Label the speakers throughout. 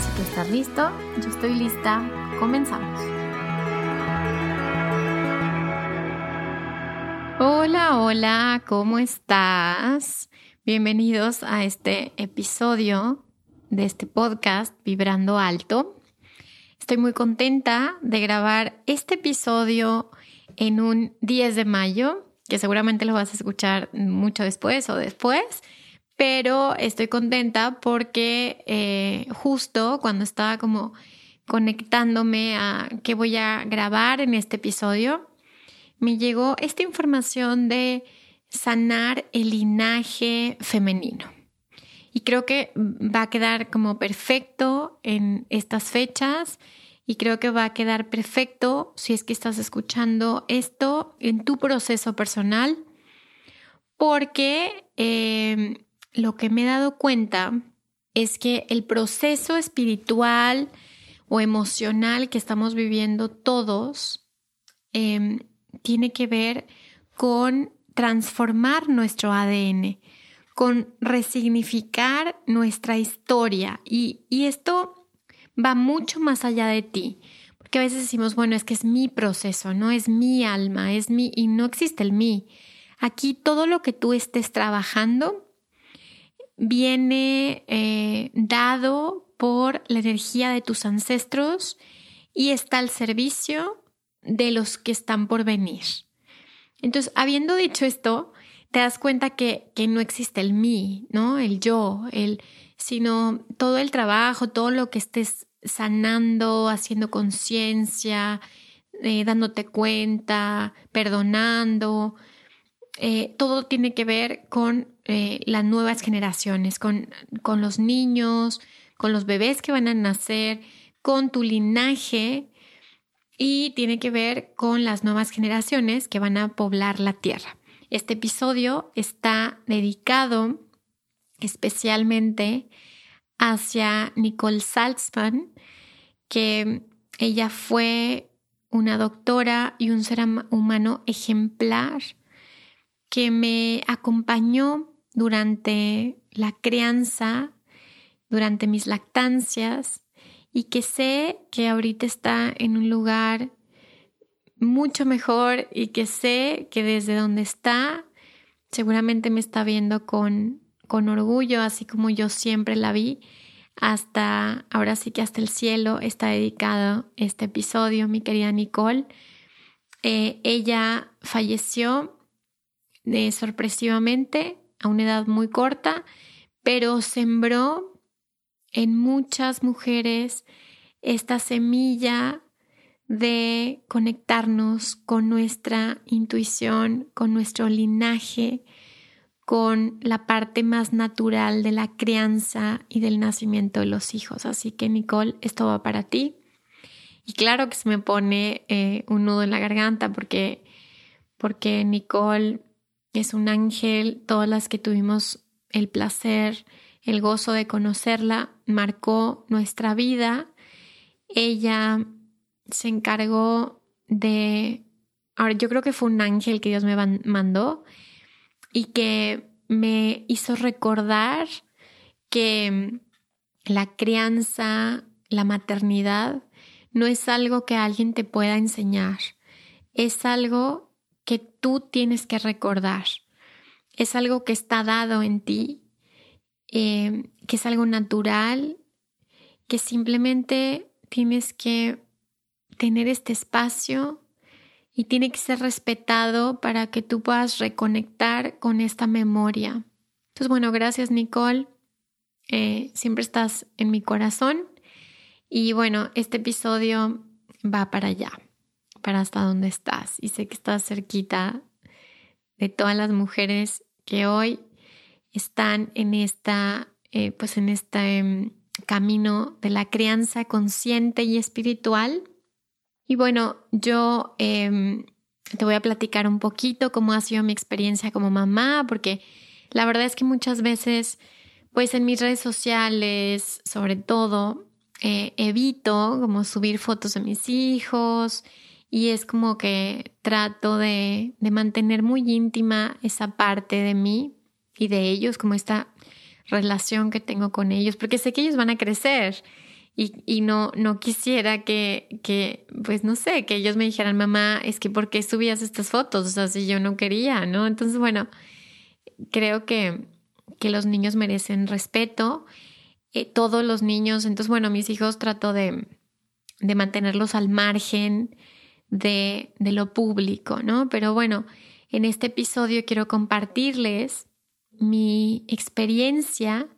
Speaker 1: Si tú estás listo, yo estoy lista, comenzamos. Hola, hola, ¿cómo estás? Bienvenidos a este episodio de este podcast Vibrando Alto. Estoy muy contenta de grabar este episodio en un 10 de mayo, que seguramente lo vas a escuchar mucho después o después, pero estoy contenta porque eh, justo cuando estaba como conectándome a qué voy a grabar en este episodio, me llegó esta información de sanar el linaje femenino. Y creo que va a quedar como perfecto en estas fechas y creo que va a quedar perfecto si es que estás escuchando esto en tu proceso personal porque eh, lo que me he dado cuenta es que el proceso espiritual o emocional que estamos viviendo todos em, tiene que ver con transformar nuestro ADN, con resignificar nuestra historia. Y, y esto va mucho más allá de ti. Porque a veces decimos, bueno, es que es mi proceso, no es mi alma, es mi, y no existe el mí. Aquí todo lo que tú estés trabajando viene eh, dado por la energía de tus ancestros y está al servicio de los que están por venir. Entonces, habiendo dicho esto, te das cuenta que, que no existe el mí, ¿no? El yo, el, sino todo el trabajo, todo lo que estés sanando, haciendo conciencia, eh, dándote cuenta, perdonando, eh, todo tiene que ver con eh, las nuevas generaciones, con, con los niños, con los bebés que van a nacer, con tu linaje y tiene que ver con las nuevas generaciones que van a poblar la tierra. Este episodio está dedicado especialmente hacia Nicole Salzman, que ella fue una doctora y un ser humano ejemplar que me acompañó durante la crianza, durante mis lactancias y que sé que ahorita está en un lugar mucho mejor y que sé que desde donde está seguramente me está viendo con, con orgullo, así como yo siempre la vi. Hasta ahora sí que hasta el cielo está dedicado este episodio, mi querida Nicole. Eh, ella falleció de sorpresivamente a una edad muy corta, pero sembró en muchas mujeres esta semilla de conectarnos con nuestra intuición, con nuestro linaje, con la parte más natural de la crianza y del nacimiento de los hijos. Así que Nicole, esto va para ti. Y claro que se me pone eh, un nudo en la garganta porque, porque Nicole es un ángel, todas las que tuvimos el placer, el gozo de conocerla, marcó nuestra vida. Ella se encargó de, ahora yo creo que fue un ángel que Dios me mandó y que me hizo recordar que la crianza, la maternidad, no es algo que alguien te pueda enseñar, es algo que tú tienes que recordar. Es algo que está dado en ti, eh, que es algo natural, que simplemente tienes que tener este espacio y tiene que ser respetado para que tú puedas reconectar con esta memoria. Entonces, bueno, gracias Nicole. Eh, siempre estás en mi corazón. Y bueno, este episodio va para allá, para hasta donde estás. Y sé que estás cerquita de todas las mujeres que hoy están en esta, eh, pues en este em, camino de la crianza consciente y espiritual. Y bueno, yo em, te voy a platicar un poquito cómo ha sido mi experiencia como mamá, porque la verdad es que muchas veces, pues en mis redes sociales, sobre todo, eh, evito como subir fotos de mis hijos y es como que trato de, de mantener muy íntima esa parte de mí y de ellos, como esta relación que tengo con ellos, porque sé que ellos van a crecer y, y no, no quisiera que, que, pues no sé, que ellos me dijeran, mamá, es que ¿por qué subías estas fotos? O sea, si yo no quería, ¿no? Entonces, bueno, creo que, que los niños merecen respeto, eh, todos los niños, entonces, bueno, mis hijos trato de, de mantenerlos al margen de, de lo público, ¿no? Pero bueno, en este episodio quiero compartirles mi experiencia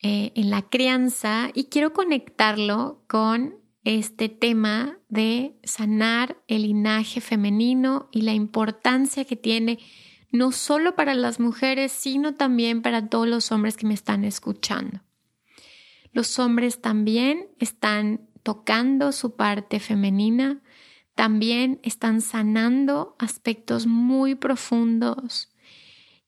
Speaker 1: eh, en la crianza y quiero conectarlo con este tema de sanar el linaje femenino y la importancia que tiene no solo para las mujeres, sino también para todos los hombres que me están escuchando. Los hombres también están tocando su parte femenina, también están sanando aspectos muy profundos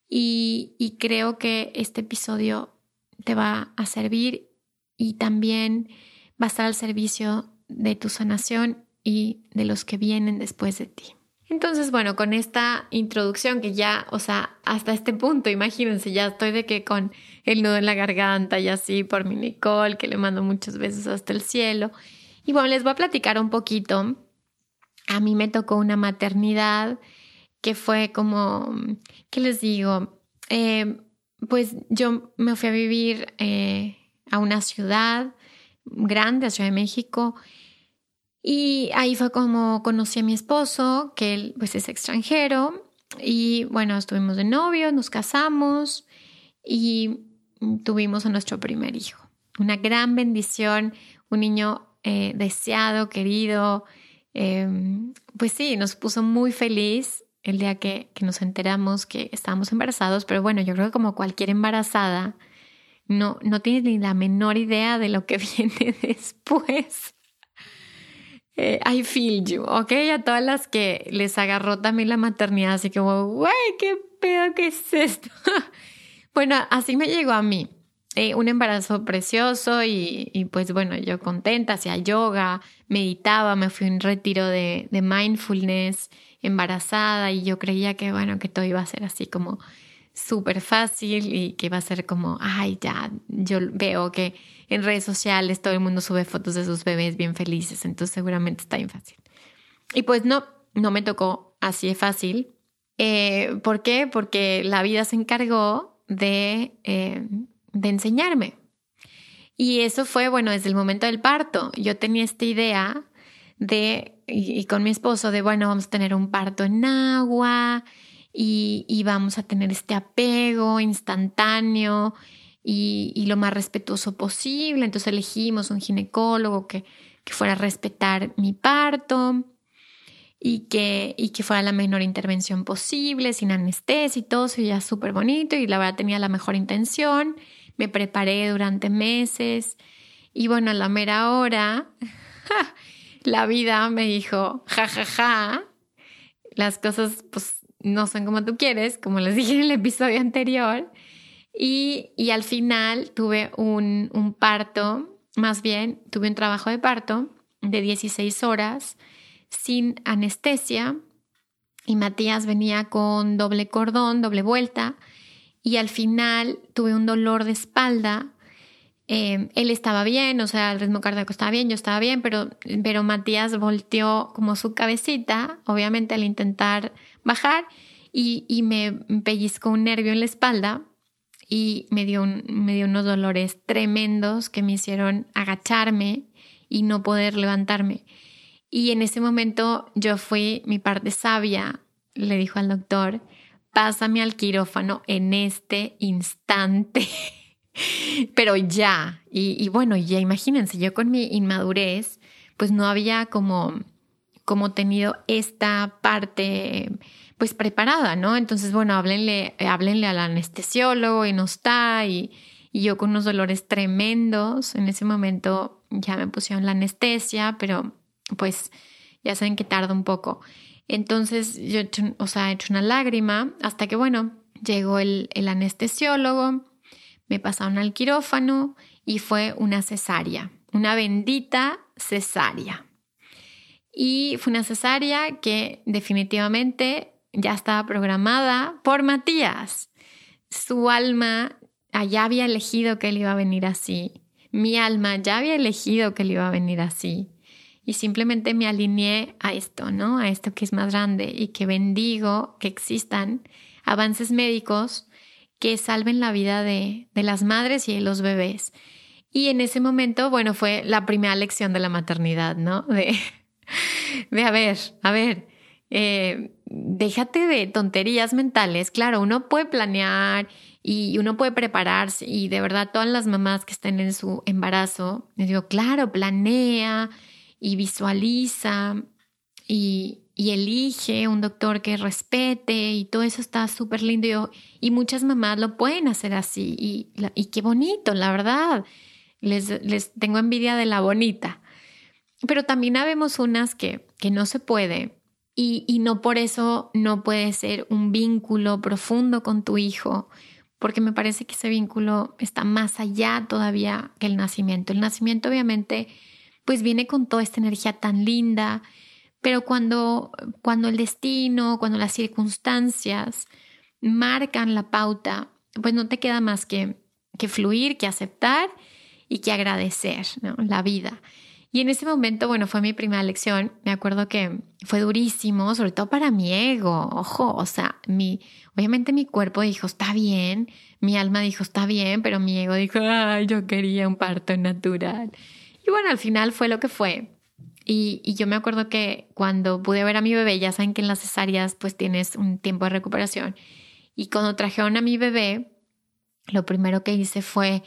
Speaker 1: y, creo que este episodio te va a servir y también va a estar al servicio de tu sanación y de los que vienen después de ti. Entonces, bueno, con esta introducción que ya, o sea, hasta este punto, imagínense, ya estoy de que con el nudo en la garganta y así por mi Nicole, que le mando muchos besos hasta el cielo. Y bueno, les voy a platicar un poquito. A mí me tocó una maternidad que fue como, ¿qué les digo? Eh, pues yo me fui a vivir eh, a una ciudad grande, a Ciudad de México, y ahí fue como conocí a mi esposo, que él pues es extranjero, y bueno, estuvimos de novio, nos casamos y tuvimos a nuestro primer hijo. Una gran bendición, un niño eh, deseado, querido, pues sí, nos puso muy feliz el día que, nos enteramos que estábamos embarazados, pero bueno, yo creo que como cualquier embarazada, no, no tienes ni la menor idea de lo que viene después. Eh, I feel you, ¿ok? A todas las que les agarró también la maternidad, así como, güey, qué pedo que es esto. bueno, así me llegó a mí. Eh, un embarazo precioso y, pues bueno, yo contenta, hacía yoga, meditaba, me fui a un retiro de, mindfulness embarazada y yo creía que, bueno, que todo iba a ser así como súper fácil y que iba a ser como, ay, ya, yo veo que en redes sociales todo el mundo sube fotos de sus bebés bien felices, entonces seguramente está bien fácil. Y pues no, no me tocó así de fácil. Eh, ¿Por qué? Porque la vida se encargó de, eh, de enseñarme. Y eso fue, bueno, desde el momento del parto. Yo tenía esta idea de, y, con mi esposo, de, bueno, vamos a tener un parto en agua y, y vamos a tener este apego instantáneo y, y, lo más respetuoso posible. Entonces elegimos un ginecólogo que, que fuera a respetar mi parto y que, y que fuera la menor intervención posible, sin anestesia y todo, eso ya súper bonito y la verdad tenía la mejor intención. Me preparé durante meses y bueno, a la mera hora la vida me dijo, ja, ja, ja, las cosas pues no son como tú quieres, como les dije en el episodio anterior. Y, y al final tuve un, un parto, más bien tuve un trabajo de parto de 16 horas sin anestesia y Matías venía con doble cordón, doble vuelta y al final tuve un dolor de espalda eh, él estaba bien, o sea, el ritmo cardíaco estaba bien, yo estaba bien, pero, pero Matías volteó como su cabecita, obviamente al intentar bajar, y, y me pellizcó un nervio en la espalda y me dio, me dio unos dolores tremendos que me hicieron agacharme y no poder levantarme. Y en ese momento yo fui mi parte sabia, le dijo al doctor, pásame al quirófano en este instante. Pero ya, y, bueno, ya imagínense, yo con mi inmadurez, pues no había como, como tenido esta parte pues preparada, ¿no? Entonces, bueno, háblenle, háblenle al anestesiólogo y no está, y, y yo con unos dolores tremendos, en ese momento ya me pusieron la anestesia, pero pues ya saben que tarda un poco. Entonces yo, he hecho, o sea, he hecho una lágrima hasta que, bueno, llegó el, el anestesiólogo, me pasaron al quirófano y fue una cesárea, una bendita cesárea. Y fue una cesárea que definitivamente ya estaba programada por Matías. Su alma allá había elegido que él iba a venir así. Mi alma ya había elegido que él iba a venir así y simplemente me alineé a esto, ¿no? A esto que es más grande y que bendigo que existan avances médicos que salven la vida de, las madres y de los bebés. Y en ese momento, bueno, fue la primera lección de la maternidad, ¿no? De, de a ver, a ver, eh, déjate de tonterías mentales. Claro, uno puede planear y uno puede prepararse y de verdad todas las mamás que estén en su embarazo, les digo, claro, planea, y visualiza y, elige un doctor que respete y todo eso está súper lindo y, muchas mamás lo pueden hacer así y, y qué bonito, la verdad. Les, les, tengo envidia de la bonita. Pero también habemos unas que, que no se puede y, y no por eso no puede ser un vínculo profundo con tu hijo, porque me parece que ese vínculo está más allá todavía que el nacimiento. El nacimiento obviamente pues viene con toda esta energía tan linda, pero cuando, cuando el destino, cuando las circunstancias marcan la pauta, pues no te queda más que, que fluir, que aceptar y que agradecer la vida. Y en ese momento, bueno, fue mi primera lección. Me acuerdo que fue durísimo, sobre todo para mi ego. Ojo, o sea, mi, obviamente mi cuerpo dijo, está bien, mi alma dijo, está bien, pero mi ego dijo, ay, yo quería un parto natural. Bueno, al final fue lo que fue. Y, yo me acuerdo que cuando pude ver a mi bebé, ya saben que en las cesáreas pues tienes un tiempo de recuperación. Y cuando trajeron a mi bebé, lo primero que hice fue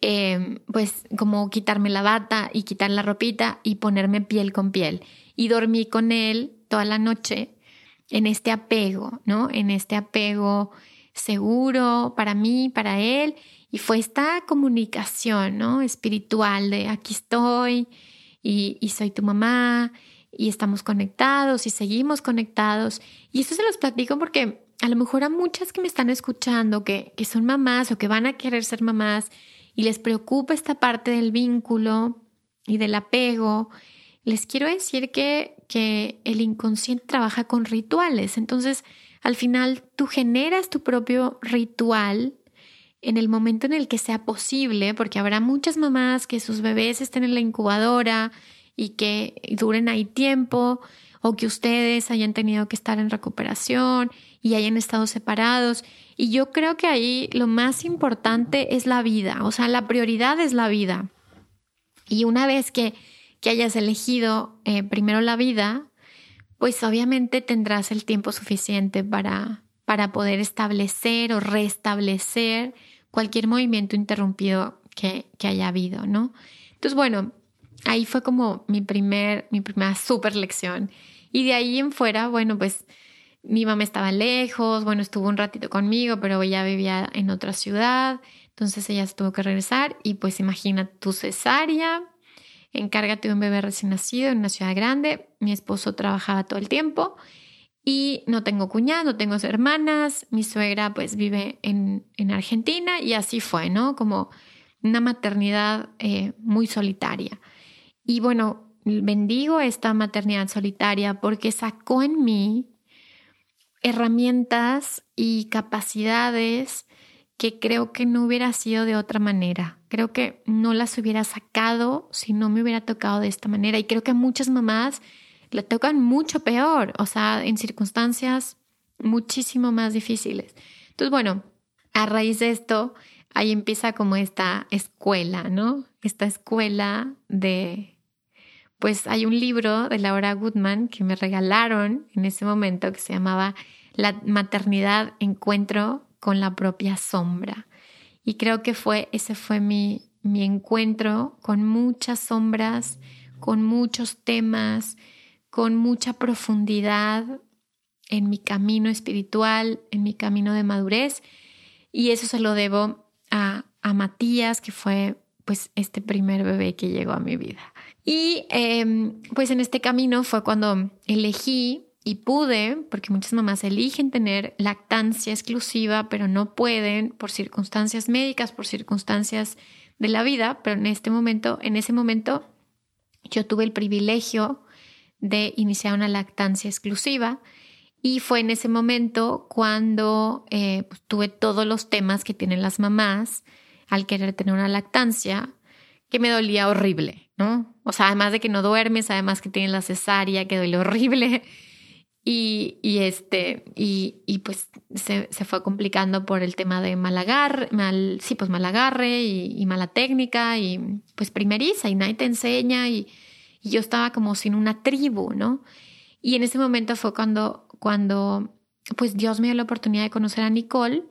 Speaker 1: em, pues como quitarme la bata y quitar la ropita y ponerme piel con piel. Y dormí con él toda la noche en este apego, ¿no? En este apego seguro para mí, para él y fue esta comunicación, ¿no? Espiritual de aquí estoy y, soy tu mamá y estamos conectados y seguimos conectados. Y esto se los platico porque a lo mejor a muchas que me están escuchando, que, que son mamás o que van a querer ser mamás y les preocupa esta parte del vínculo y del apego, les quiero decir que, que el inconsciente trabaja con rituales. Entonces, al final tú generas tu propio ritual en el momento en el que sea posible, porque habrá muchas mamás que sus bebés estén en la incubadora y que duren ahí tiempo, o que ustedes hayan tenido que estar en recuperación y hayan estado separados. Y yo creo que ahí lo más importante es la vida, o sea, la prioridad es la vida. Y una vez que, que hayas elegido eh, primero la vida, pues obviamente tendrás el tiempo suficiente para, para poder establecer o restablecer cualquier movimiento interrumpido que, haya habido, ¿no? Entonces, bueno, ahí fue como mi, primer, mi primera super lección. Y de ahí en fuera, bueno, pues mi mamá estaba lejos, bueno, estuvo un ratito conmigo, pero ella vivía en otra ciudad, entonces ella se tuvo que regresar y pues imagina tu cesárea, encárgate de un bebé recién nacido en una ciudad grande, mi esposo trabajaba todo el tiempo y no tengo cuñado, no tengo hermanas, mi suegra pues vive en, Argentina y así fue, ¿no? Como una maternidad eh, muy solitaria. Y bueno, bendigo esta maternidad solitaria porque sacó en mí herramientas y capacidades que creo que no hubiera sido de otra manera. Creo que no las hubiera sacado si no me hubiera tocado de esta manera. Y creo que muchas mamás le tocan mucho peor, o sea, en circunstancias muchísimo más difíciles. Entonces, bueno, a raíz de esto, ahí empieza como esta escuela, ¿no? Esta escuela de, pues hay un libro de Laura Goodman que me regalaron en ese momento que se llamaba La maternidad encuentro con la propia sombra. Y creo que fue, ese fue mi, mi encuentro con muchas sombras, con muchos temas, con mucha profundidad en mi camino espiritual, en mi camino de madurez. Y eso se lo debo a, a Matías, que fue pues este primer bebé que llegó a mi vida. Y em, pues en este camino fue cuando elegí y pude, porque muchas mamás eligen tener lactancia exclusiva, pero no pueden por circunstancias médicas, por circunstancias de la vida, pero en este momento, en ese momento, yo tuve el privilegio de iniciar una lactancia exclusiva y fue en ese momento cuando eh, pues, tuve todos los temas que tienen las mamás al querer tener una lactancia, que me dolía horrible, ¿no? O sea, además de que no duermes, además que tienes la cesárea, que duele horrible. Y, y este, y, y pues se, se, fue complicando por el tema de mal agarre, mal, sí, pues mal agarre y, y, mala técnica y pues primeriza y nadie te enseña y, y yo estaba como sin una tribu, ¿no? Y en ese momento fue cuando, cuando pues Dios me dio la oportunidad de conocer a Nicole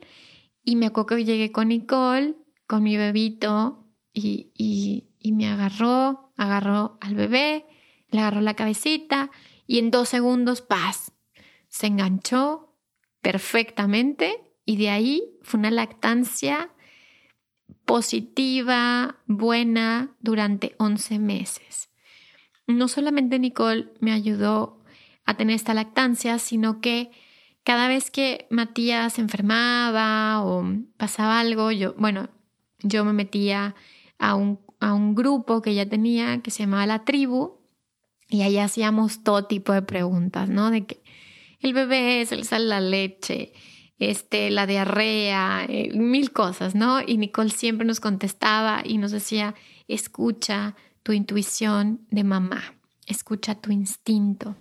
Speaker 1: y me acuerdo que llegué con Nicole, con mi bebito y, y, y me agarró, agarró al bebé, le agarró la cabecita y en dos segundos, paz, se enganchó perfectamente y de ahí fue una lactancia positiva, buena, durante 11 meses. No solamente Nicole me ayudó a tener esta lactancia, sino que cada vez que Matías se enfermaba o pasaba algo, yo, bueno, yo me metía a un, a un grupo que ya tenía que se llamaba La Tribu y ahí hacíamos todo tipo de preguntas, ¿no? De que el bebé es el sal la leche, este, la diarrea, eh, mil cosas, ¿no? Y Nicole siempre nos contestaba y nos decía, escucha tu intuición de mamá, escucha tu instinto.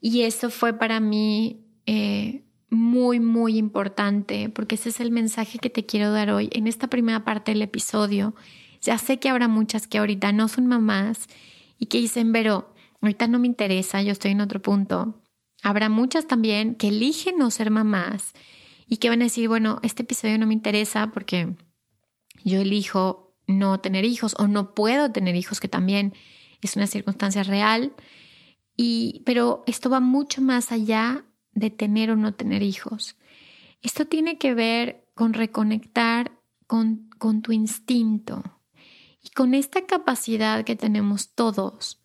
Speaker 1: Y eso fue para mí eh, muy, muy importante, porque ese es el mensaje que te quiero dar hoy en esta primera parte del episodio. Ya sé que habrá muchas que ahorita no son mamás y que dicen, pero ahorita no me interesa, yo estoy en otro punto. Habrá muchas también que eligen no ser mamás y que van a decir, bueno, este episodio no me interesa porque yo elijo no tener hijos o no puedo tener hijos, que también es una circunstancia real. Y, pero esto va mucho más allá de tener o no tener hijos. Esto tiene que ver con reconectar con, con tu instinto, y con esta capacidad que tenemos todos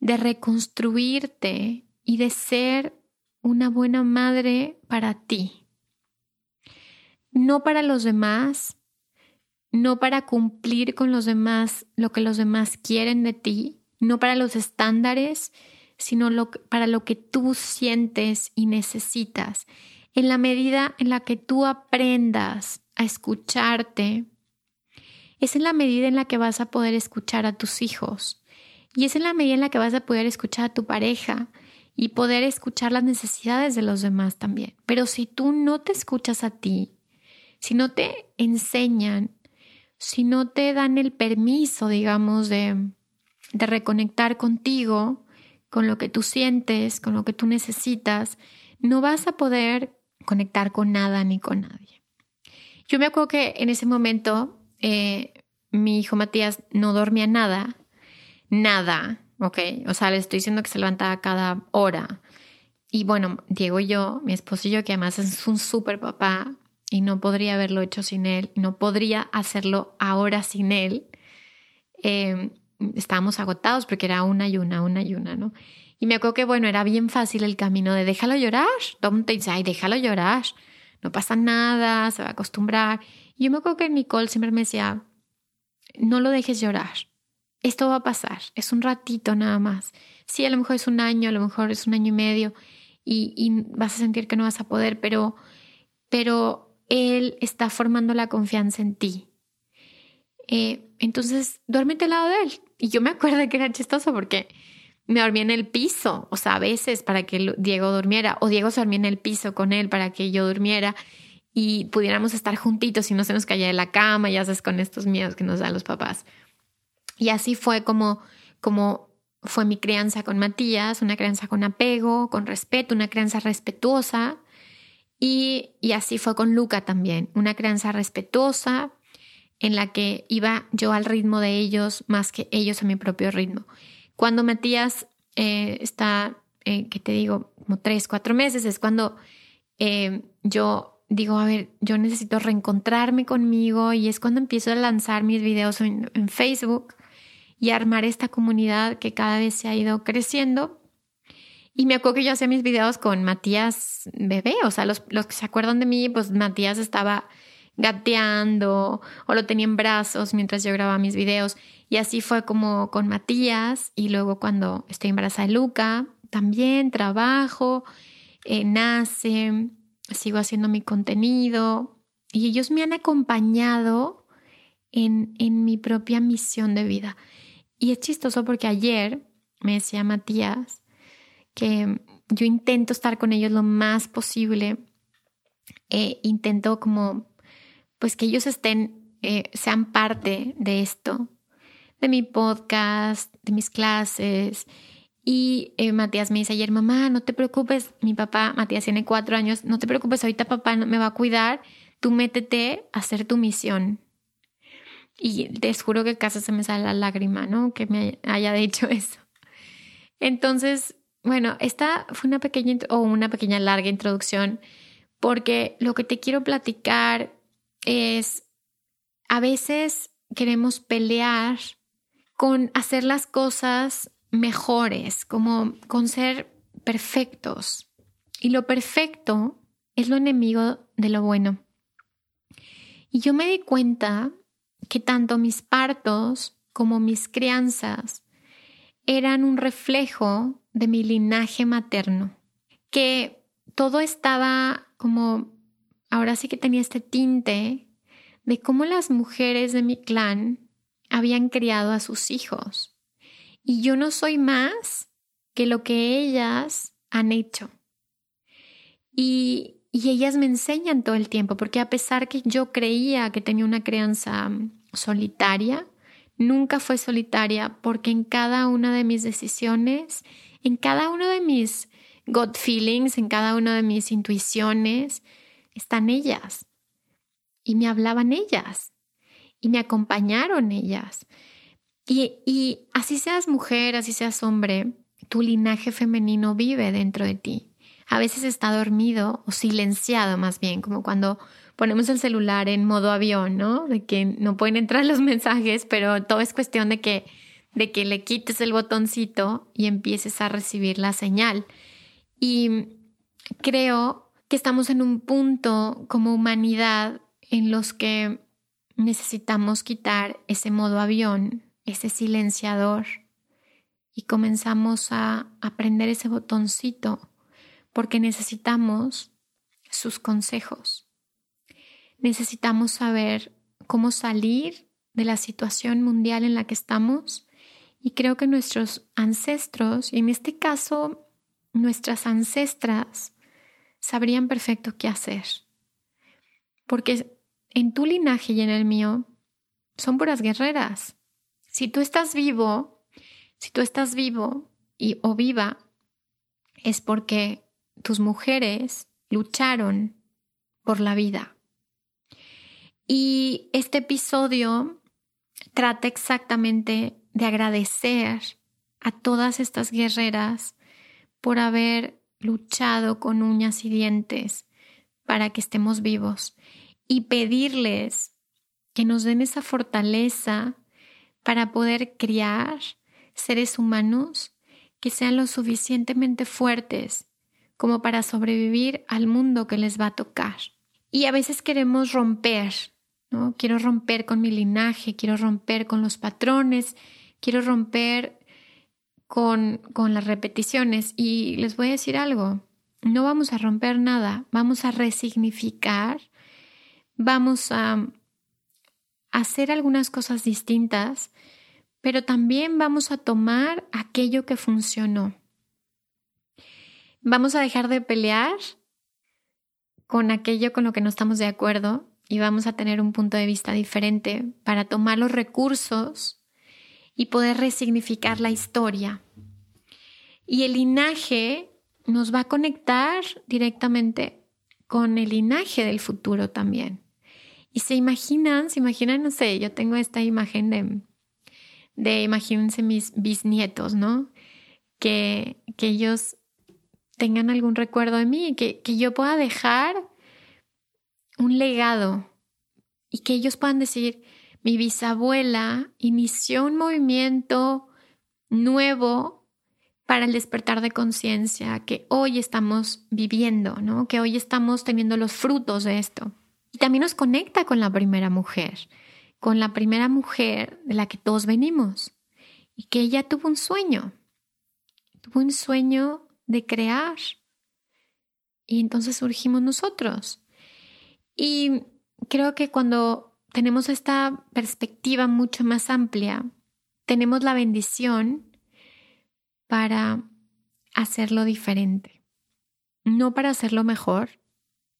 Speaker 1: de reconstruirte y de ser una buena madre para ti. No para los demás, no para cumplir con los demás lo que los demás quieren de ti, no para los estándares, sino para lo que tú sientes y necesitas. En la medida en la que tú aprendas a escucharte, es en la medida en la que vas a poder escuchar a tus hijos y es en la medida en la que vas a poder escuchar a tu pareja y poder escuchar las necesidades de los demás también. Pero si tú no te escuchas a ti, si no te enseñan, si no te dan el permiso, digamos, de, de reconectar contigo, con lo que tú sientes, con lo que tú necesitas, no vas a poder conectar con nada ni con nadie. Yo me acuerdo que en ese momento eh, mi hijo Matías no dormía nada, nada, ¿ok? O sea, le estoy diciendo que se levantaba cada hora. Y bueno, Diego y yo, mi esposo y yo, que además es un súper papá y no podría haberlo hecho sin él, no podría hacerlo ahora sin él, eh, estábamos agotados porque era una y una, una y una, ¿no? Y me acuerdo que, bueno, era bien fácil el camino de déjalo llorar. Déjalo llorar, no pasa nada, se va a acostumbrar. Y yo me acuerdo que Nicole siempre me decía, no lo dejes llorar. Esto va a pasar, es un ratito nada más. Sí, a lo mejor es un año, a lo mejor es un año y medio y, y vas a sentir que no vas a poder, pero, pero Él está formando la confianza en ti. Eh, entonces, duérmete al lado de Él. Y yo me acuerdo que era chistoso porque me dormía en el piso, o sea, a veces para que Diego durmiera, o Diego se dormía en el piso con él para que yo durmiera y pudiéramos estar juntitos y no se nos caía de la cama, ya sabes, con estos miedos que nos dan los papás. Y así fue como, como fue mi crianza con Matías, una crianza con apego, con respeto, una crianza respetuosa. Y, así fue con Luca también, una crianza respetuosa en la que iba yo al ritmo de ellos más que ellos a mi propio ritmo. Cuando Matías eh, está, eh, que te digo, como tres, cuatro meses, es cuando eh, yo digo, a ver, yo necesito reencontrarme conmigo y es cuando empiezo a lanzar mis videos en, Facebook y armar esta comunidad que cada vez se ha ido creciendo. Y me acuerdo que yo hacía mis videos con Matías bebé, o sea, los, los que se acuerdan de mí, pues Matías estaba gateando o lo tenía en brazos mientras yo grababa mis videos. Y así fue como con Matías y luego cuando estoy embarazada de Luca, también trabajo, eh, nace, sigo haciendo mi contenido y ellos me han acompañado en, en mi propia misión de vida. Y es chistoso porque ayer me decía Matías que yo intento estar con ellos lo más posible. Eh, intento como, pues que ellos estén, eh, sean parte de esto, de mi podcast, de mis clases. Y eh, Matías me dice ayer, mamá, no te preocupes, mi papá, Matías tiene cuatro años, no te preocupes, ahorita papá me va a cuidar, tú métete a hacer tu misión. Y te juro que casi se me sale la lágrima, ¿no? Que me haya dicho eso. Entonces, bueno, esta fue una pequeña o una pequeña larga introducción porque lo que te quiero platicar es, a veces queremos pelear con hacer las cosas mejores, como con ser perfectos. Y lo perfecto es lo enemigo de lo bueno. Y yo me di cuenta que tanto mis partos como mis crianzas eran un reflejo de mi linaje materno, que todo estaba como, ahora sí que tenía este tinte de cómo las mujeres de mi clan habían criado a sus hijos. Y yo no soy más que lo que ellas han hecho. Y, ellas me enseñan todo el tiempo, porque a pesar que yo creía que tenía una crianza solitaria, nunca fue solitaria, porque en cada una de mis decisiones, en cada uno de mis gut feelings, en cada una de mis intuiciones, están ellas. Y me hablaban ellas y me acompañaron ellas. Y, y así seas mujer, así seas hombre, tu linaje femenino vive dentro de ti. A veces está dormido o silenciado más bien, como cuando ponemos el celular en modo avión, ¿no? De que no pueden entrar los mensajes, pero todo es cuestión de que, de que le quites el botoncito y empieces a recibir la señal. Y creo que estamos en un punto como humanidad en los que necesitamos quitar ese modo avión, ese silenciador y comenzamos a aprender ese botoncito porque necesitamos sus consejos. Necesitamos saber cómo salir de la situación mundial en la que estamos y creo que nuestros ancestros, y en este caso nuestras ancestras, sabrían perfecto qué hacer. Porque en tu linaje y en el mío son puras guerreras. Si tú estás vivo, si tú estás vivo y o viva, es porque tus mujeres lucharon por la vida. Y este episodio trata exactamente de agradecer a todas estas guerreras por haber luchado con uñas y dientes para que estemos vivos y pedirles que nos den esa fortaleza para poder criar seres humanos que sean lo suficientemente fuertes como para sobrevivir al mundo que les va a tocar. Y a veces queremos romper, ¿no? Quiero romper con mi linaje, quiero romper con los patrones, quiero romper con, con las repeticiones. Y les voy a decir algo, no vamos a romper nada, vamos a resignificar vamos a hacer algunas cosas distintas, pero también vamos a tomar aquello que funcionó. Vamos a dejar de pelear con aquello con lo que no estamos de acuerdo y vamos a tener un punto de vista diferente para tomar los recursos y poder resignificar la historia. Y el linaje nos va a conectar directamente con el linaje del futuro también. Y se imaginan, se imaginan, no sé, yo tengo esta imagen de, de imagínense mis bisnietos, ¿no? Que, que ellos tengan algún recuerdo de mí, que, que yo pueda dejar un legado y que ellos puedan decir, mi bisabuela inició un movimiento nuevo para el despertar de conciencia que hoy estamos viviendo, ¿no? Que hoy estamos teniendo los frutos de esto. Y también nos conecta con la primera mujer, con la primera mujer de la que todos venimos y que ella tuvo un sueño, tuvo un sueño de crear. Y entonces surgimos nosotros. Y creo que cuando tenemos esta perspectiva mucho más amplia, tenemos la bendición para hacerlo diferente. No para hacerlo mejor,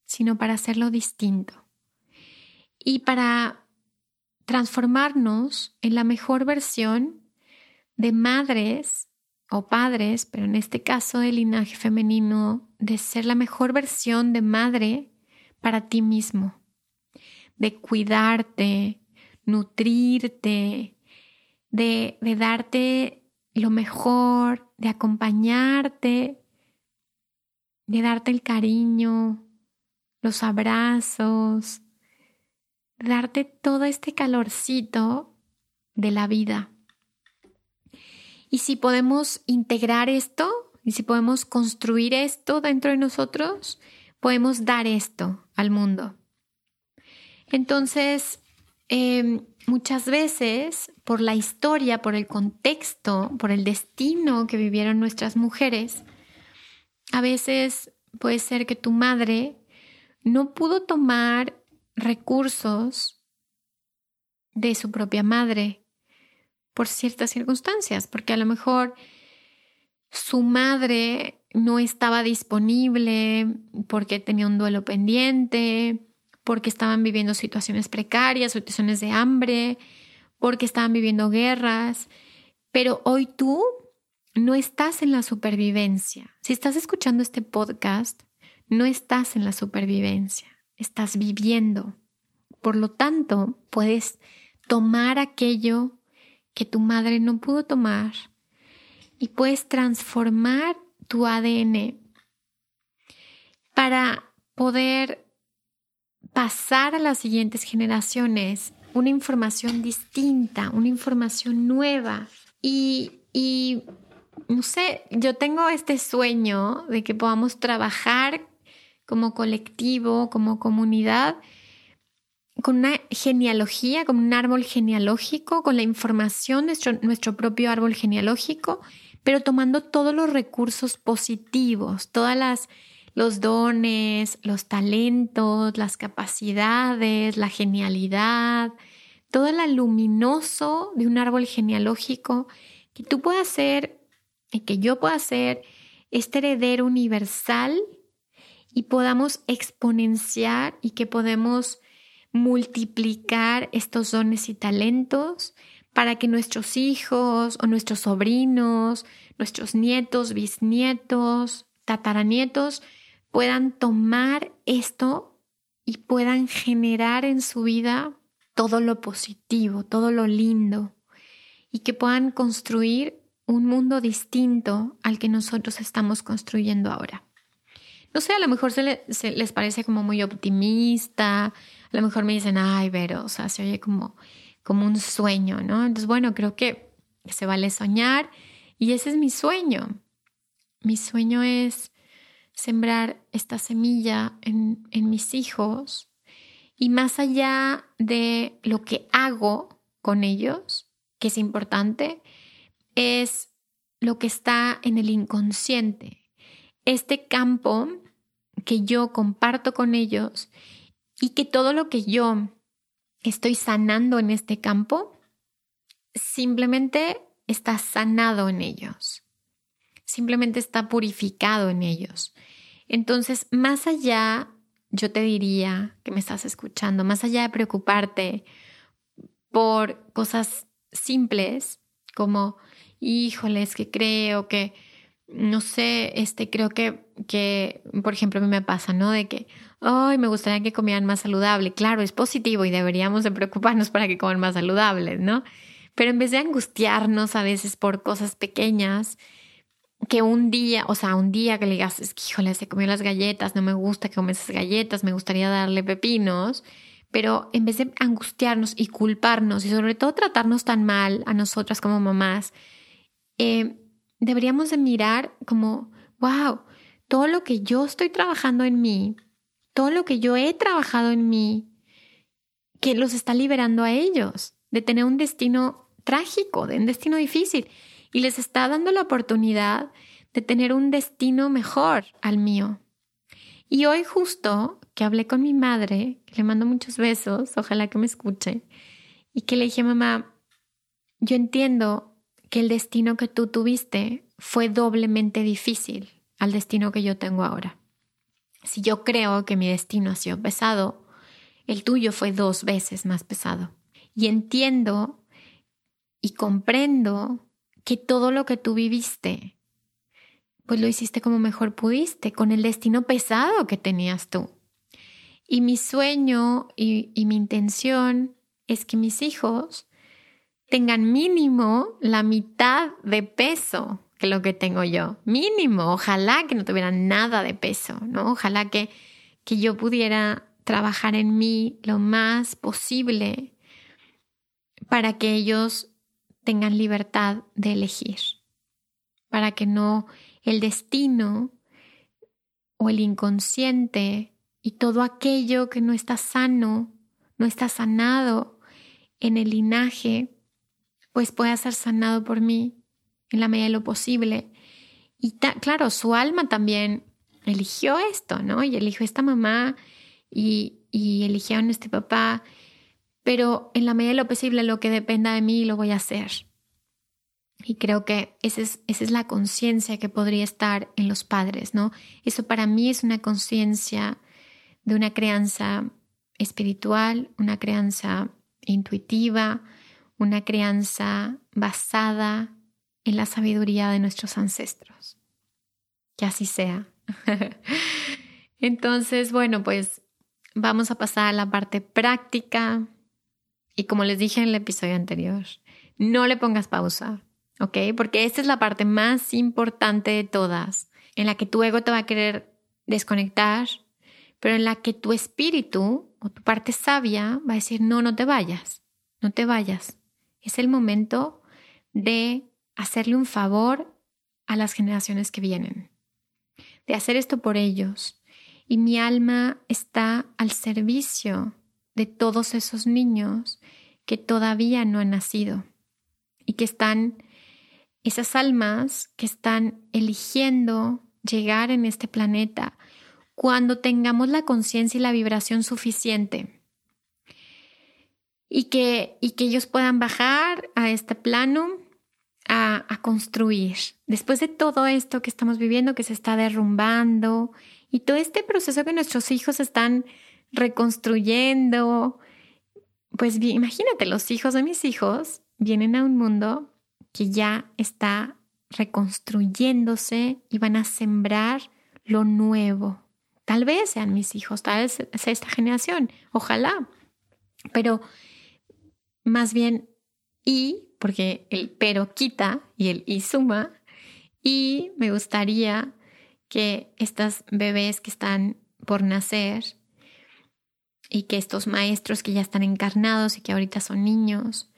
Speaker 1: sino para hacerlo distinto. Y para transformarnos en la mejor versión de madres o padres, pero en este caso del linaje femenino, de ser la mejor versión de madre para ti mismo, de cuidarte, nutrirte, de, de darte lo mejor, de acompañarte, de darte el cariño, los abrazos, de darte todo este calorcito de la vida. Y si podemos integrar esto, y si podemos construir esto dentro de nosotros, podemos dar esto al mundo. Entonces, em, muchas veces, por la historia, por el contexto, por el destino que vivieron nuestras mujeres, a veces puede ser que tu madre no pudo tomar recursos de su propia madre por ciertas circunstancias, porque a lo mejor su madre no estaba disponible porque tenía un duelo pendiente, porque estaban viviendo situaciones precarias, situaciones de hambre, porque estaban viviendo guerras, pero hoy tú no estás en la supervivencia. Si estás escuchando este podcast, no estás en la supervivencia, estás viviendo. Por lo tanto, puedes tomar aquello que tu madre no pudo tomar y puedes transformar tu ADN para poder pasar a las siguientes generaciones una información distinta, una información nueva. Y, no sé, yo tengo este sueño de que podamos trabajar como colectivo, como comunidad, con una genealogía, con un árbol genealógico, con la información de nuestro, propio árbol genealógico, pero tomando todos los recursos positivos, todas las los dones, los talentos, las capacidades, la genialidad, todo lo luminoso de un árbol genealógico que tú puedas ser y que yo pueda ser este heredero universal y podamos exponenciar y que podemos multiplicar estos dones y talentos para que nuestros hijos o nuestros sobrinos, nuestros nietos, bisnietos, tataranietos puedan tomar esto y puedan generar en su vida todo lo positivo, todo lo lindo y que puedan construir un mundo distinto al que nosotros estamos construyendo ahora. No sé, a lo mejor se, les parece como muy optimista, a lo mejor me dicen, ay, pero, o sea, se oye como, como un sueño, ¿no? Entonces, bueno, creo que se vale soñar y ese es mi sueño. Mi sueño es sembrar esta semilla en, en mis hijos y más allá de lo que hago con ellos, que es importante, es lo que está en el inconsciente. Este campo que yo comparto con ellos y que todo lo que yo estoy sanando en este campo simplemente está sanado en ellos, simplemente está purificado en ellos. Entonces, más allá, yo te diría que me estás escuchando, más allá de preocuparte por cosas simples como, híjoles, que creo que no sé, este, creo que, que, por ejemplo, a mí me pasa, ¿no? De que, ay, me gustaría que comieran más saludable. Claro, es positivo y deberíamos de preocuparnos para que coman más saludable, ¿no? Pero en vez de angustiarnos a veces por cosas pequeñas, que un día, o sea, un día que le digas, es que, híjole, se comió las galletas, no me gusta que comes esas galletas, me gustaría darle pepinos, pero en vez de angustiarnos y culparnos y sobre todo tratarnos tan mal a nosotras como mamás, eh, deberíamos de mirar como, wow, todo lo que yo estoy trabajando en mí, todo lo que yo he trabajado en mí, que los está liberando a ellos de tener un destino trágico, de un destino difícil, y les está dando la oportunidad de tener un destino mejor al mío. Y hoy justo que hablé con mi madre, que le mando muchos besos, ojalá que me escuche, y que le dije, mamá, yo entiendo que el destino que tú tuviste fue doblemente difícil al destino que yo tengo ahora. Si yo creo que mi destino ha sido pesado, el tuyo fue dos veces más pesado. Y entiendo y comprendo que todo lo que tú viviste, pues lo hiciste como mejor pudiste, con el destino pesado que tenías tú. Y mi sueño y, mi intención es que mis hijos tengan mínimo la mitad de peso que lo que tengo yo. Mínimo, ojalá que no tuvieran nada de peso, ¿no? Ojalá que, que yo pudiera trabajar en mí lo más posible para que ellos tengan libertad de elegir, para que no el destino o el inconsciente y todo aquello que no está sano, no está sanado en el linaje, pues pueda ser sanado por mí en la medida de lo posible. Y claro, su alma también eligió esto, ¿no? Y eligió esta mamá y, y eligieron este papá, pero en la medida de lo posible, lo que dependa de mí, lo voy a hacer. Y creo que esa es, es la conciencia que podría estar en los padres, ¿no? Eso para mí es una conciencia de una crianza espiritual, una crianza intuitiva, una crianza basada en la sabiduría de nuestros ancestros. Que así sea. Entonces, bueno, pues vamos a pasar a la parte práctica. Y como les dije en el episodio anterior, no le pongas pausa, ¿ok? Porque esta es la parte más importante de todas, en la que tu ego te va a querer desconectar, pero en la que tu espíritu o tu parte sabia va a decir, no, no te vayas, no te vayas, es el momento de hacerle un favor a las generaciones que vienen, de hacer esto por ellos. Y mi alma está al servicio de todos esos niños que todavía no han nacido y que están, esas almas que están eligiendo llegar en este planeta cuando tengamos la conciencia y la vibración suficiente y que, y que ellos puedan bajar a este plano a, a, construir. Después de todo esto que estamos viviendo, que se está derrumbando y todo este proceso que nuestros hijos están reconstruyendo, pues imagínate, los hijos de mis hijos vienen a un mundo que ya está reconstruyéndose y van a sembrar lo nuevo. Tal vez sean mis hijos, tal vez sea esta generación, ojalá. Pero más bien y, porque el pero quita y el y suma, y me gustaría que estas bebés que están por nacer y que estos maestros que ya están encarnados y que ahorita son niños,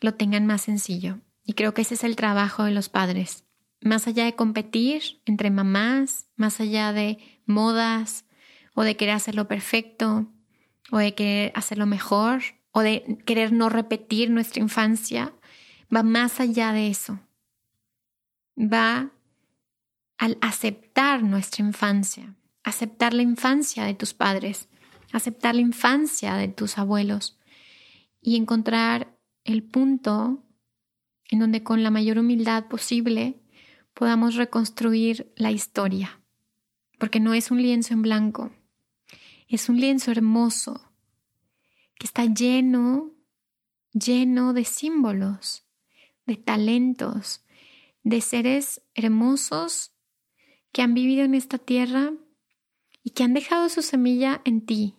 Speaker 1: lo tengan más sencillo. Y creo que ese es el trabajo de los padres. Más allá de competir entre mamás, más allá de modas o de querer hacerlo perfecto o de querer hacerlo mejor, o de querer no repetir nuestra infancia, va más allá de eso. Va al aceptar nuestra infancia, aceptar la infancia de tus padres, aceptar la infancia de tus abuelos y encontrar el punto en donde con la mayor humildad posible podamos reconstruir la historia, porque no es un lienzo en blanco, es un lienzo hermoso que está lleno, lleno de símbolos, de talentos, de seres hermosos que han vivido en esta tierra y que han dejado su semilla en ti.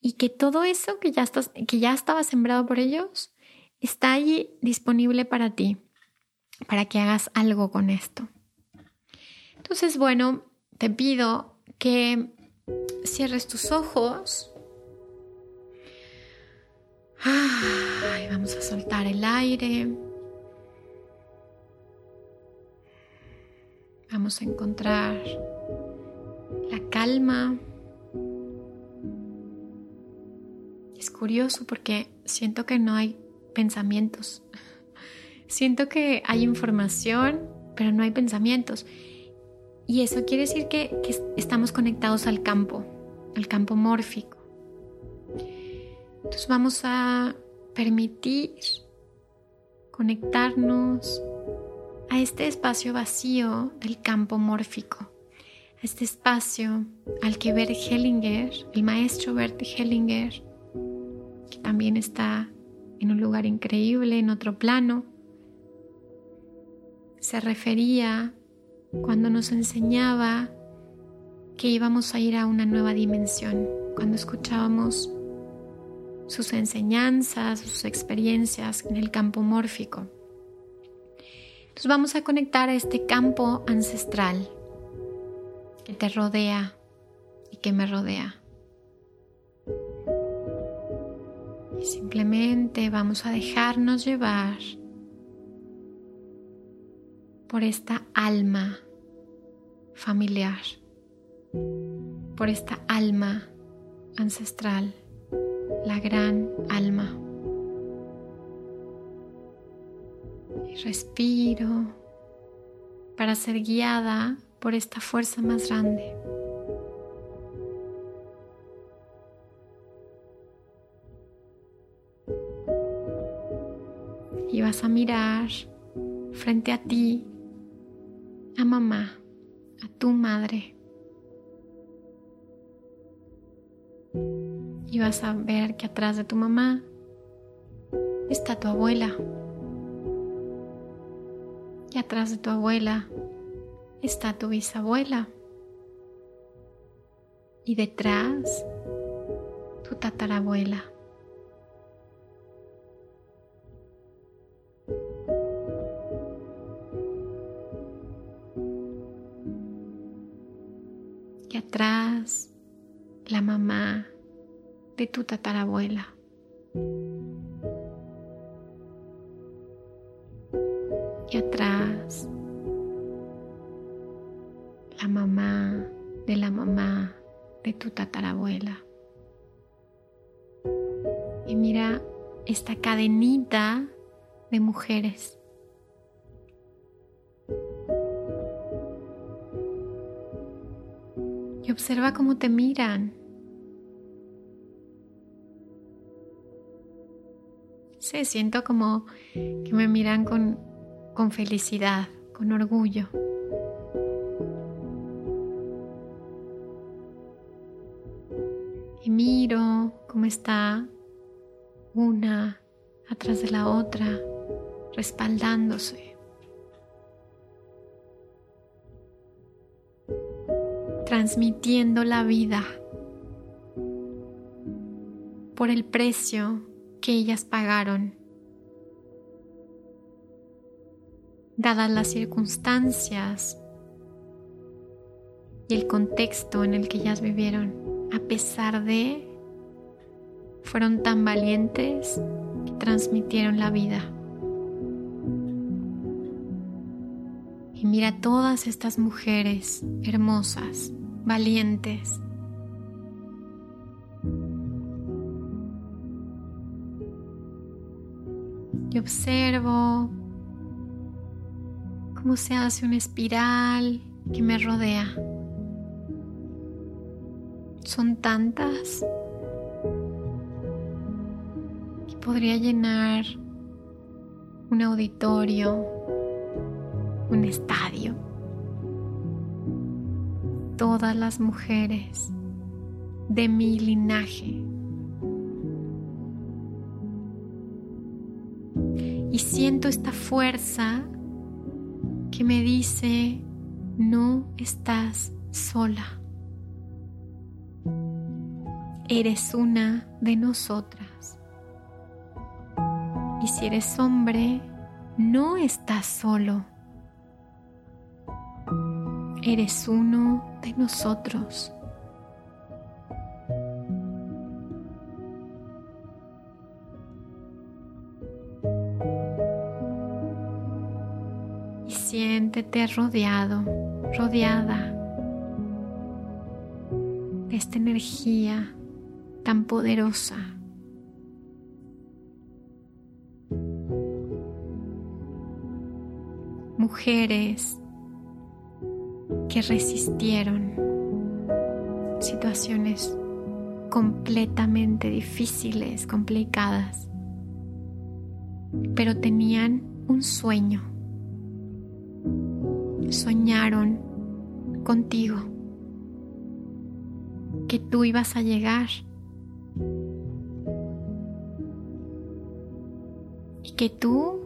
Speaker 1: Y que todo eso que ya, que ya estaba sembrado por ellos está allí disponible para ti, para que hagas algo con esto. Entonces, bueno, te pido que cierres tus ojos. vamos a soltar el aire. Vamos a encontrar la calma. Es curioso porque siento que no hay pensamientos. Siento que hay información, pero no hay pensamientos. Y eso quiere decir que, estamos conectados al campo, al campo mórfico. Entonces vamos a permitir conectarnos a este espacio vacío del campo mórfico, a este espacio al que Bert Hellinger, el maestro Bert Hellinger, también está en un lugar increíble, en otro plano, se refería cuando nos enseñaba que íbamos a ir a una nueva dimensión, cuando escuchábamos sus enseñanzas, sus experiencias en el campo mórfico. Entonces vamos a conectar a este campo ancestral que te rodea y que me rodea. Y simplemente vamos a dejarnos llevar por esta alma familiar, por esta alma ancestral, la gran alma. Y respiro para ser guiada por esta fuerza más grande. Vas a mirar frente a ti a mamá, a tu madre. Y vas a ver que atrás de tu mamá está tu abuela. Y atrás de tu abuela está tu bisabuela. Y detrás tu tatarabuela. Tu tatarabuela. Y atrás la mamá de la mamá de tu tatarabuela. Y mira esta cadenita de mujeres y observa cómo te miran. Siento como que me miran con, con felicidad, con orgullo. Y miro cómo está una atrás de la otra, respaldándose. transmitiendo la vida por el precio que ellas pagaron, dadas las circunstancias y el contexto en el que ellas vivieron, a pesar de, fueron tan valientes que transmitieron la vida. Y mira todas estas mujeres hermosas valientes. Y observo cómo se hace una espiral que me rodea. Son tantas que podría llenar un auditorio, un estadio todas las mujeres de mi linaje. Siento esta fuerza que me dice, no estás sola. Eres una de nosotras. Y si eres hombre, no estás solo. Eres uno de nosotros. Siéntete rodeado, rodeada de esta energía tan poderosa. Mujeres que resistieron situaciones completamente difíciles, complicadas, pero tenían un sueño. Soñaron contigo que tú ibas a llegar y que tú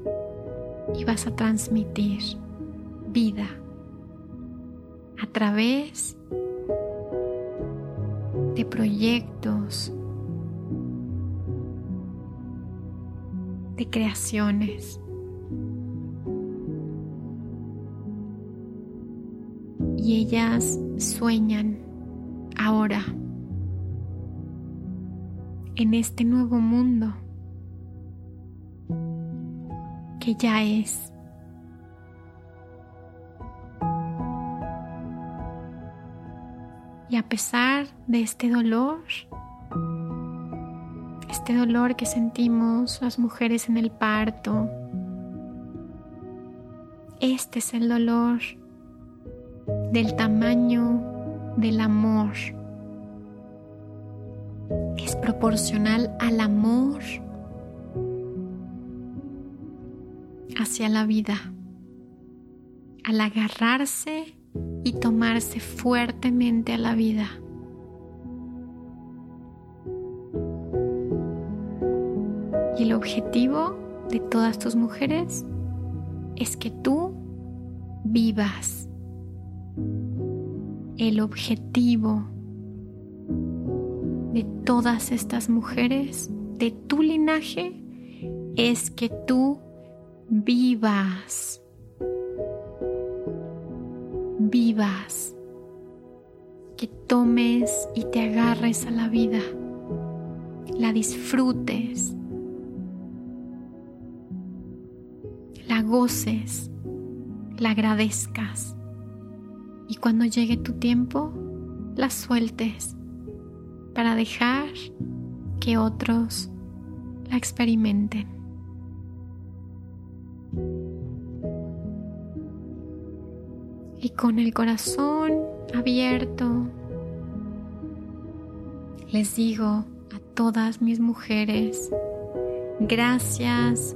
Speaker 1: ibas a transmitir vida a través de proyectos, de creaciones. Y ellas sueñan ahora en este nuevo mundo que ya es. Y a pesar de este dolor, este dolor que sentimos las mujeres en el parto, este es el dolor del tamaño del amor. Es proporcional al amor hacia la vida, al agarrarse y tomarse fuertemente a la vida. Y el objetivo de todas tus mujeres es que tú vivas. El objetivo de todas estas mujeres, de tu linaje, es que tú vivas, vivas, que tomes y te agarres a la vida, la disfrutes, la goces, la agradezcas y cuando llegue tu tiempo, la sueltes para dejar que otros la experimenten. y con el corazón abierto les digo a todas mis mujeres, gracias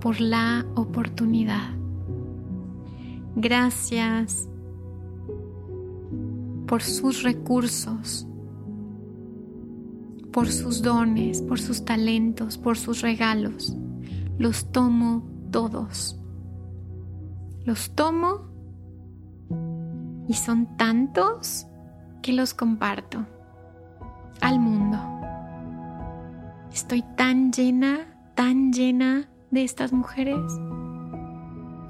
Speaker 1: por la oportunidad. Gracias por sus recursos, por sus dones, por sus talentos, por sus regalos. Los tomo todos. Los tomo y son tantos que los comparto al mundo. Estoy tan llena, tan llena de estas mujeres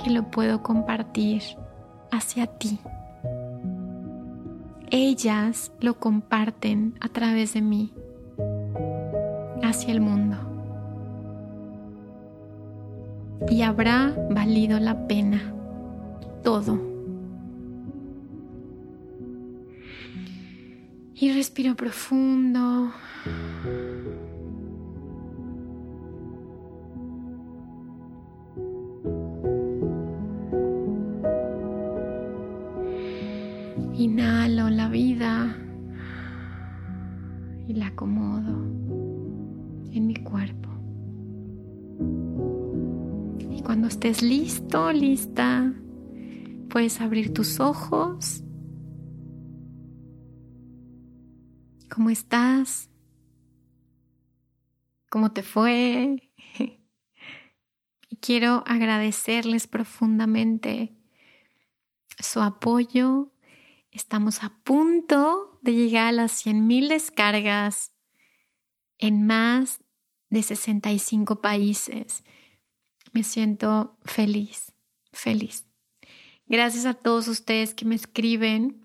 Speaker 1: que lo puedo compartir hacia ti. Ellas lo comparten a través de mí hacia el mundo. Y habrá valido la pena todo Y respiro profundo. Estés listo, lista, puedes abrir tus ojos ¿Cómo estás? ¿Cómo te fue? y quiero agradecerles profundamente su apoyo. Estamos a punto de llegar a las 100.000 descargas en más de 65 países. Me siento feliz, feliz. Gracias a todos ustedes que me escriben.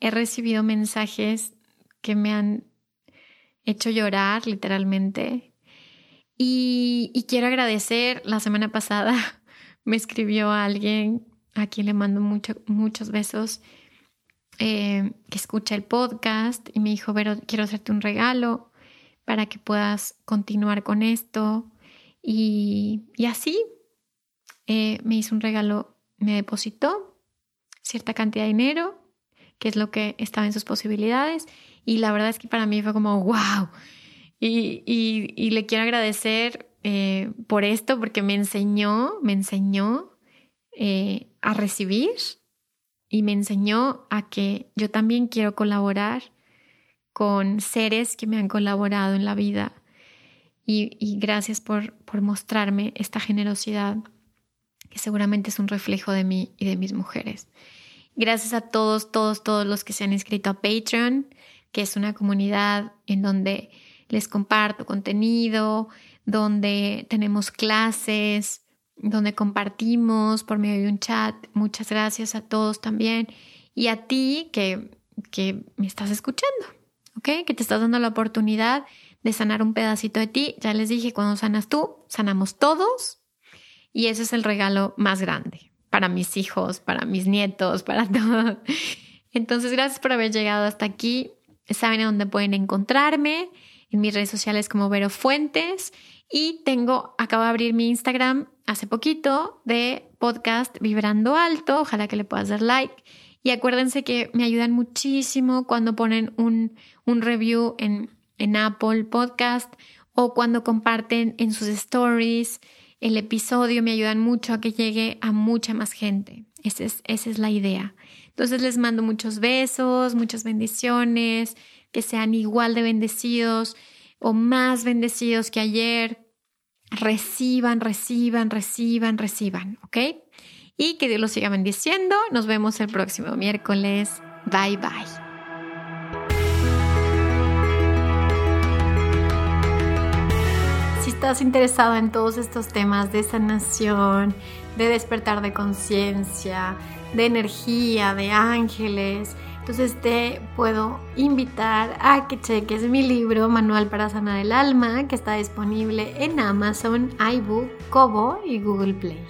Speaker 1: He recibido mensajes que me han hecho llorar literalmente. Y, quiero agradecer, la semana pasada me escribió alguien a quien le mando muchos besos, eh, que escucha el podcast y me dijo, quiero hacerte un regalo para que puedas continuar con esto. Y, así eh, me hizo un regalo, me depositó cierta cantidad de dinero, que es lo que estaba en sus posibilidades. Y la verdad es que para mí fue como, wow. Y, le quiero agradecer eh, por esto, porque me enseñó, me enseñó eh, a recibir y me enseñó a que yo también quiero colaborar con seres que me han colaborado en la vida. Y, gracias por, por mostrarme esta generosidad que seguramente es un reflejo de mí y de mis mujeres. Gracias a todos, todos, todos los que se han inscrito a Patreon, que es una comunidad en donde les comparto contenido, donde tenemos clases, donde compartimos por medio de un chat. Muchas gracias a todos también. Y a ti que, que me estás escuchando, ¿ok? Que te estás dando la oportunidad de sanar un pedacito de ti. Ya les dije, cuando sanas tú, sanamos todos. Y ese es el regalo más grande para mis hijos, para mis nietos, para todos. Entonces, gracias por haber llegado hasta aquí. Saben a dónde pueden encontrarme en mis redes sociales como Vero Fuentes y tengo, acabo de abrir mi Instagram hace poquito de podcast Vibrando Alto, ojalá que le puedas dar like. Y acuérdense que me ayudan muchísimo cuando ponen un, un review en, en Apple Podcast o cuando comparten en sus stories el episodio, me ayudan mucho a que llegue a mucha más gente. Esa es, esa es la idea. Entonces les mando muchos besos, muchas bendiciones, que sean igual de bendecidos o más bendecidos que ayer. Reciban, reciban, reciban, reciban, ¿ok? Y que Dios los siga bendiciendo. Nos vemos el próximo miércoles. Bye bye. Estás interesado en todos estos temas de sanación, de despertar de conciencia, de energía, de ángeles, entonces te puedo invitar a que cheques mi libro Manual para Sanar el Alma, que está disponible en Amazon, iBook, Kobo y Google Play.